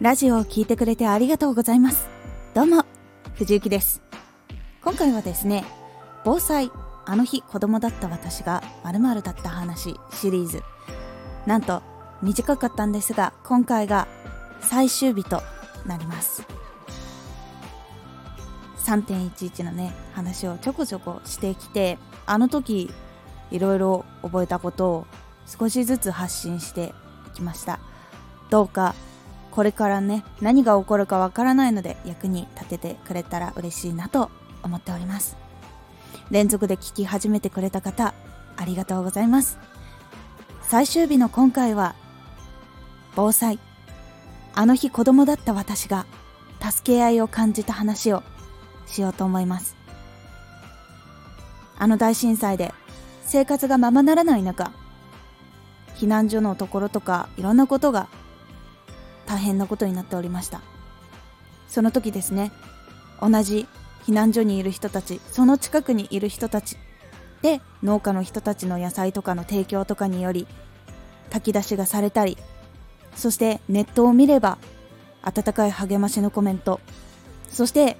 ラジオを聴いてくれてありがとうございます。どうも藤幸です。今回はですね防災あの日子供だった私が〇〇だった話シリーズ。なんと短かったんですが今回が最終日となります。3.11のね話をちょこちょこしてきてあの時いろいろ覚えたことを少しずつ発信してきました。どうかこれからね何が起こるかわからないので役に立ててくれたら嬉しいなと思っております。連続で聞き始めてくれた方ありがとうございます。最終日の今回は防災。あの日子供だった私が助け合いを感じた話をしようと思います。あの大震災で生活がままならない中避難所のところとかいろんなことが大変なことになっておりました。その時ですね同じ避難所にいる人たちその近くにいる人たちで農家の人たちの野菜とかの提供とかにより炊き出しがされたりそしてネットを見れば温かい励ましのコメントそして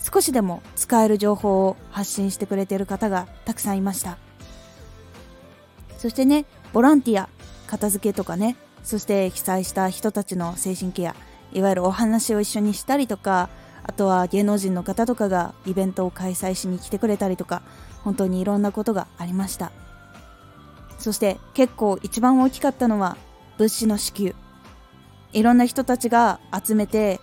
少しでも使える情報を発信してくれている方がたくさんいました。そしてねボランティア片付けとかねそして被災した人たちの精神ケアいわゆるお話を一緒にしたりとかあとは芸能人の方とかがイベントを開催しに来てくれたりとか本当にいろんなことがありました。そして結構一番大きかったのは物資の支給。いろんな人たちが集めて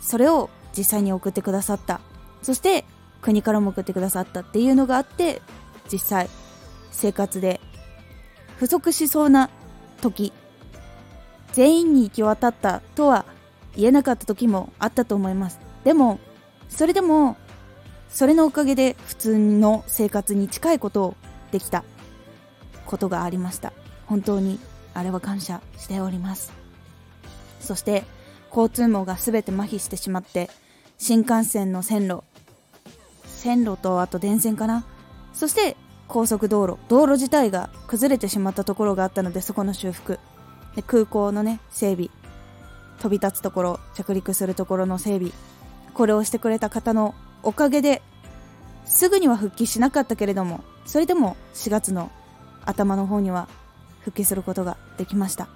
それを実際に送ってくださった。そして国からも送ってくださったっていうのがあって実際生活で不足しそうな時全員に行き渡ったとは言えなかった時もあったと思います。でもそれでもそれのおかげで普通の生活に近いことをできたことがありました。本当にあれは感謝しております。そして交通網が全て麻痺してしまって新幹線の線路線路とあと電線かな。そして高速道路道路自体が崩れてしまったところがあったのでそこの修復。で空港のね整備。飛び立つところ着陸するところの整備。これをしてくれた方のおかげですぐには復帰しなかったけれどもそれでも4月の頭の方には復帰することができました。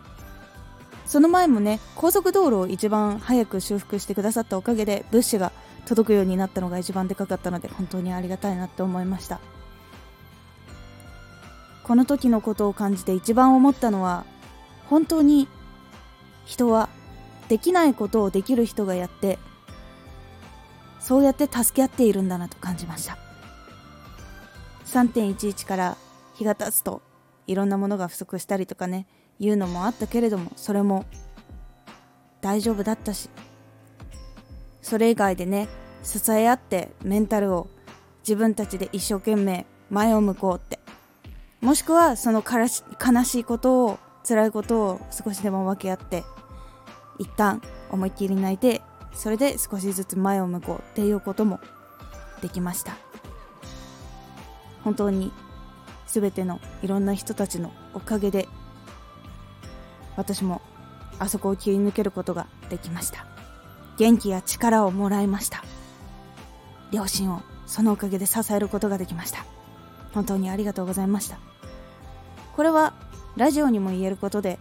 その前もね高速道路を一番早く修復してくださったおかげで物資が届くようになったのが一番でかかったので本当にありがたいなって思いました。この時のことを感じて一番思ったのは本当に人はできないことをできる人がやってそうやって助け合っているんだなと感じました。3.11から日が経つといろんなものが不足したりとかねいうのもあったけれどもそれも大丈夫だったしそれ以外でね支え合ってメンタルを自分たちで一生懸命前を向こうってもしくはその悲しいことを辛いことを少しでも分け合って一旦思いっきり泣いてそれで少しずつ前を向こうっていうこともできました。本当に全てのいろんな人たちのおかげで私もあそこを切り抜けることができました。元気や力をもらいました。両親をそのおかげで支えることができました。本当にありがとうございました。これはラジオにも言えることで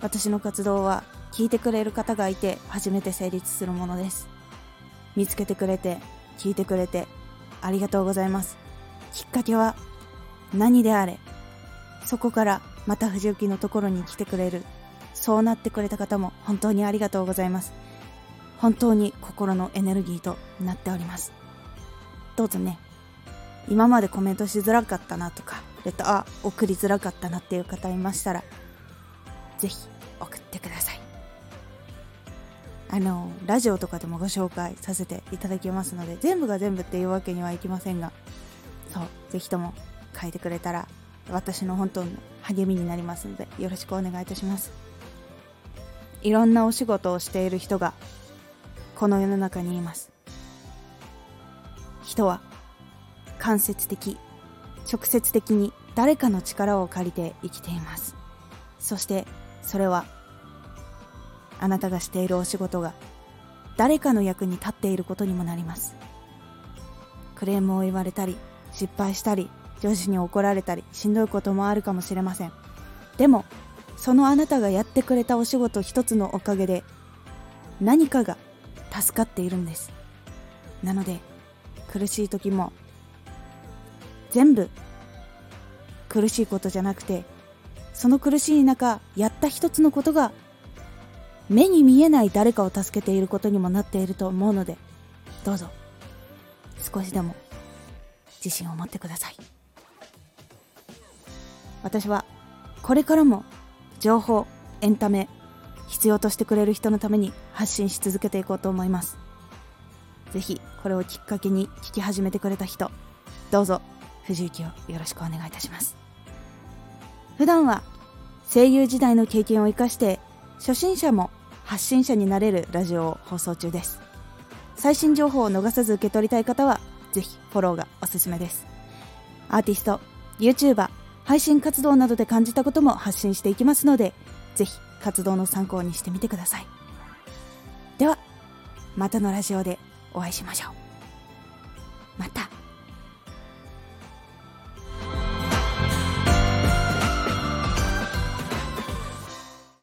私の活動は聞いてくれる方がいて初めて成立するものです。見つけてくれて聞いてくれてありがとうございます。きっかけは何であれそこからまた藤幸のところに来てくれるそうなってくれた方も本当にありがとうございます。本当に心のエネルギーとなっております。どうぞね。今までコメントしづらかったなとか。レター送りづらかったなっていう方いましたらぜひ送ってください。あのラジオとかでもご紹介させていただきますので全部が全部っていうわけにはいきませんがそうぜひとも書いてくれたら私の本当の励みになりますのでよろしくお願いいたします。いろんなお仕事をしている人がこの世の中にいます。人は間接的直接的に誰かの力を借りて生きています。そしてそれはあなたがしているお仕事が誰かの役に立っていることにもなります。クレームを言われたり失敗したり上司に怒られたりしんどいこともあるかもしれません。でもそのあなたがやってくれたお仕事一つのおかげで何かが助かっているんです。なので苦しい時も全部苦しいことじゃなくてその苦しい中やった一つのことが目に見えない誰かを助けていることにもなっていると思うのでどうぞ少しでも自信を持ってください。私はこれからも情報エンタメ必要としてくれる人のために発信し続けていこうと思います。ぜひこれをきっかけに聞き始めてくれた人どうぞ藤幸をよろしくお願いいたします。普段は声優時代の経験を生かして初心者も発信者になれるラジオを放送中です。最新情報を逃さず受け取りたい方はぜひフォローがおすすめです。アーティスト YouTuber 配信活動などで感じたことも発信していきますのでぜひ活動の参考にしてみてください。ではまたのラジオでお会いしましょう。また。